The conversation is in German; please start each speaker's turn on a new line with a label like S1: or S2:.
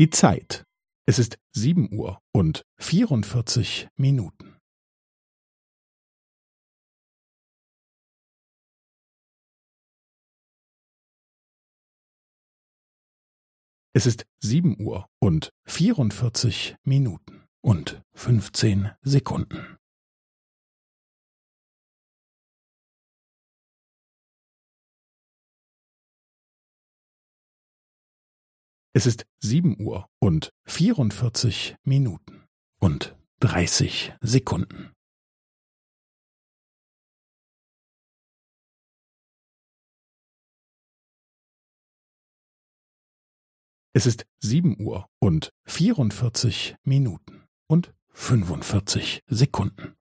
S1: Die Zeit. Es ist sieben Uhr und vierundvierzig Minuten. Es ist sieben Uhr und vierundvierzig Minuten und fünfzehn Sekunden. Es ist sieben Uhr und vierundvierzig Minuten und dreißig Sekunden. Es ist sieben Uhr und vierundvierzig Minuten und fünfundvierzig Sekunden.